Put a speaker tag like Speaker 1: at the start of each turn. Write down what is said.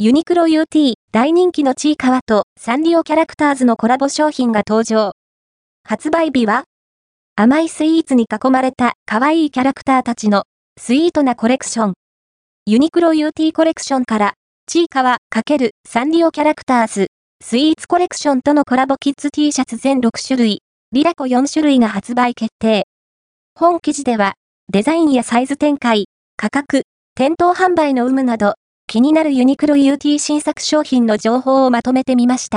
Speaker 1: ユニクロ UT 大人気のチーカワとサンリオキャラクターズのコラボ商品が登場。発売日は甘いスイーツに囲まれた可愛いキャラクターたちのスイートなコレクション。ユニクロ UT コレクションからチーカワ×サンリオキャラクターズスイーツコレクションとのコラボキッズ T シャツ全6種類、リラコ4種類が発売決定。本記事ではデザインやサイズ展開、価格、店頭販売の有無など気になるユニクロ UT 新作商品の情報をまとめてみました。